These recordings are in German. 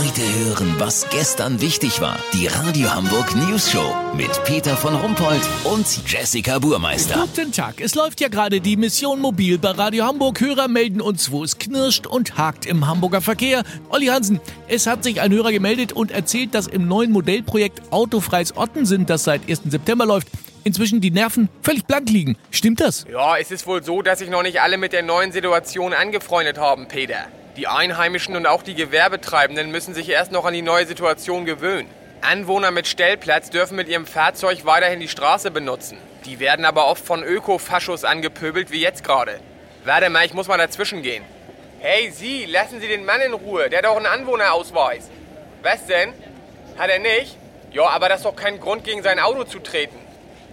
Heute hören, was gestern wichtig war. Die Radio Hamburg News Show mit Peter von Rumpold und Jessica Burmeister. Guten Tag. Es läuft ja gerade die Mission Mobil bei Radio Hamburg. Hörer melden uns, wo es knirscht und hakt im Hamburger Verkehr. Olli Hansen, es hat sich ein Hörer gemeldet und erzählt, dass im neuen Modellprojekt Autofreies Ottensen, das seit 1. September läuft, inzwischen die Nerven völlig blank liegen. Stimmt das? Ja, es ist wohl so, dass sich noch nicht alle mit der neuen Situation angefreundet haben, Peter. Die Einheimischen und auch die Gewerbetreibenden müssen sich erst noch an die neue Situation gewöhnen. Anwohner mit Stellplatz dürfen mit ihrem Fahrzeug weiterhin die Straße benutzen. Die werden aber oft von Ökofaschos angepöbelt, wie jetzt gerade. Warte mal, ich muss mal dazwischen gehen. Hey, Sie, lassen Sie den Mann in Ruhe. Der hat doch einen Anwohnerausweis. Was denn? Hat er nicht? Ja, aber das ist doch kein Grund, gegen sein Auto zu treten.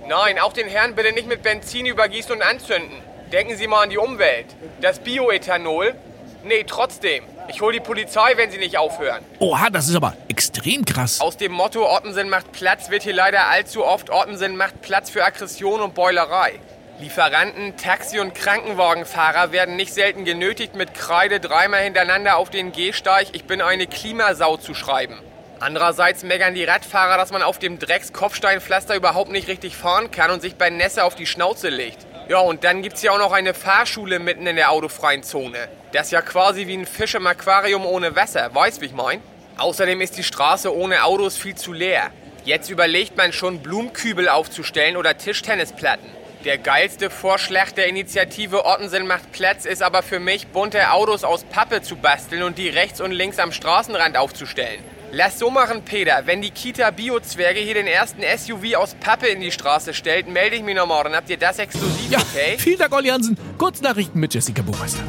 Nein, auch den Herrn bitte nicht mit Benzin übergießen und anzünden. Denken Sie mal an die Umwelt. Das Bioethanol, Nee, trotzdem. Ich hol die Polizei, wenn sie nicht aufhören. Oha, das ist aber extrem krass. Aus dem Motto Ottensen macht Platz wird hier leider allzu oft Ottensen macht Platz für Aggression und Beulerei. Lieferanten, Taxi- und Krankenwagenfahrer werden nicht selten genötigt, mit Kreide dreimal hintereinander auf den Gehsteig Ich bin eine Klimasau zu schreiben. Andererseits meckern die Radfahrer, dass man auf dem Drecks-Kopfsteinpflaster überhaupt nicht richtig fahren kann und sich bei Nässe auf die Schnauze legt. Ja, und dann gibt's ja auch noch eine Fahrschule mitten in der autofreien Zone. Das ist ja quasi wie ein Fisch im Aquarium ohne Wasser, weißt wie ich mein? Außerdem ist die Straße ohne Autos viel zu leer. Jetzt überlegt man schon, Blumenkübel aufzustellen oder Tischtennisplatten. Der geilste Vorschlag der Initiative Ottensen macht Platz ist aber für mich, bunte Autos aus Pappe zu basteln und die rechts und links am Straßenrand aufzustellen. Lass so machen, Peter. Wenn die Kita Biozwerge hier den ersten SUV aus Pappe in die Straße stellt, melde ich mich nochmal. Dann habt ihr das exklusiv, Ja, okay? vielen Dank, Olli Hansen. Kurznachrichten mit Jessica Buchmeister.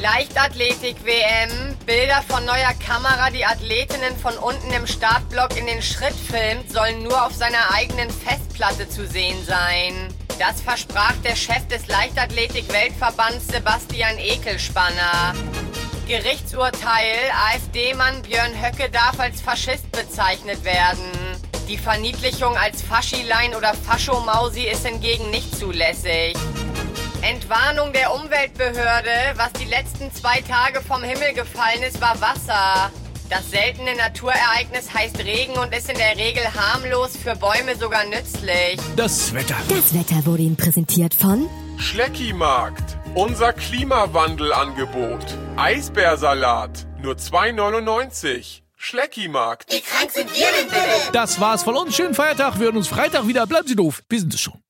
Leichtathletik-WM. Bilder von neuer Kamera, die Athletinnen von unten im Startblock in den Schritt filmt, sollen nur auf seiner eigenen Festplatte zu sehen sein. Das versprach der Chef des Leichtathletik-Weltverbands Sebastian Ekelspanner. Gerichtsurteil, AfD-Mann Björn Höcke darf als Faschist bezeichnet werden. Die Verniedlichung als Faschilein oder Faschomausi ist hingegen nicht zulässig. Entwarnung der Umweltbehörde, was die letzten zwei Tage vom Himmel gefallen ist, war Wasser. Das seltene Naturereignis heißt Regen und ist in der Regel harmlos, für Bäume sogar nützlich. Das Wetter. Das Wetter wurde Ihnen präsentiert von Schleckimarkt. Unser Klimawandelangebot. Eisbärsalat. Nur 2,99. Schleckimarkt. Das war's von uns. Schönen Feiertag. Wir hören uns Freitag wieder. Bleiben Sie doof. Wir sind es schon.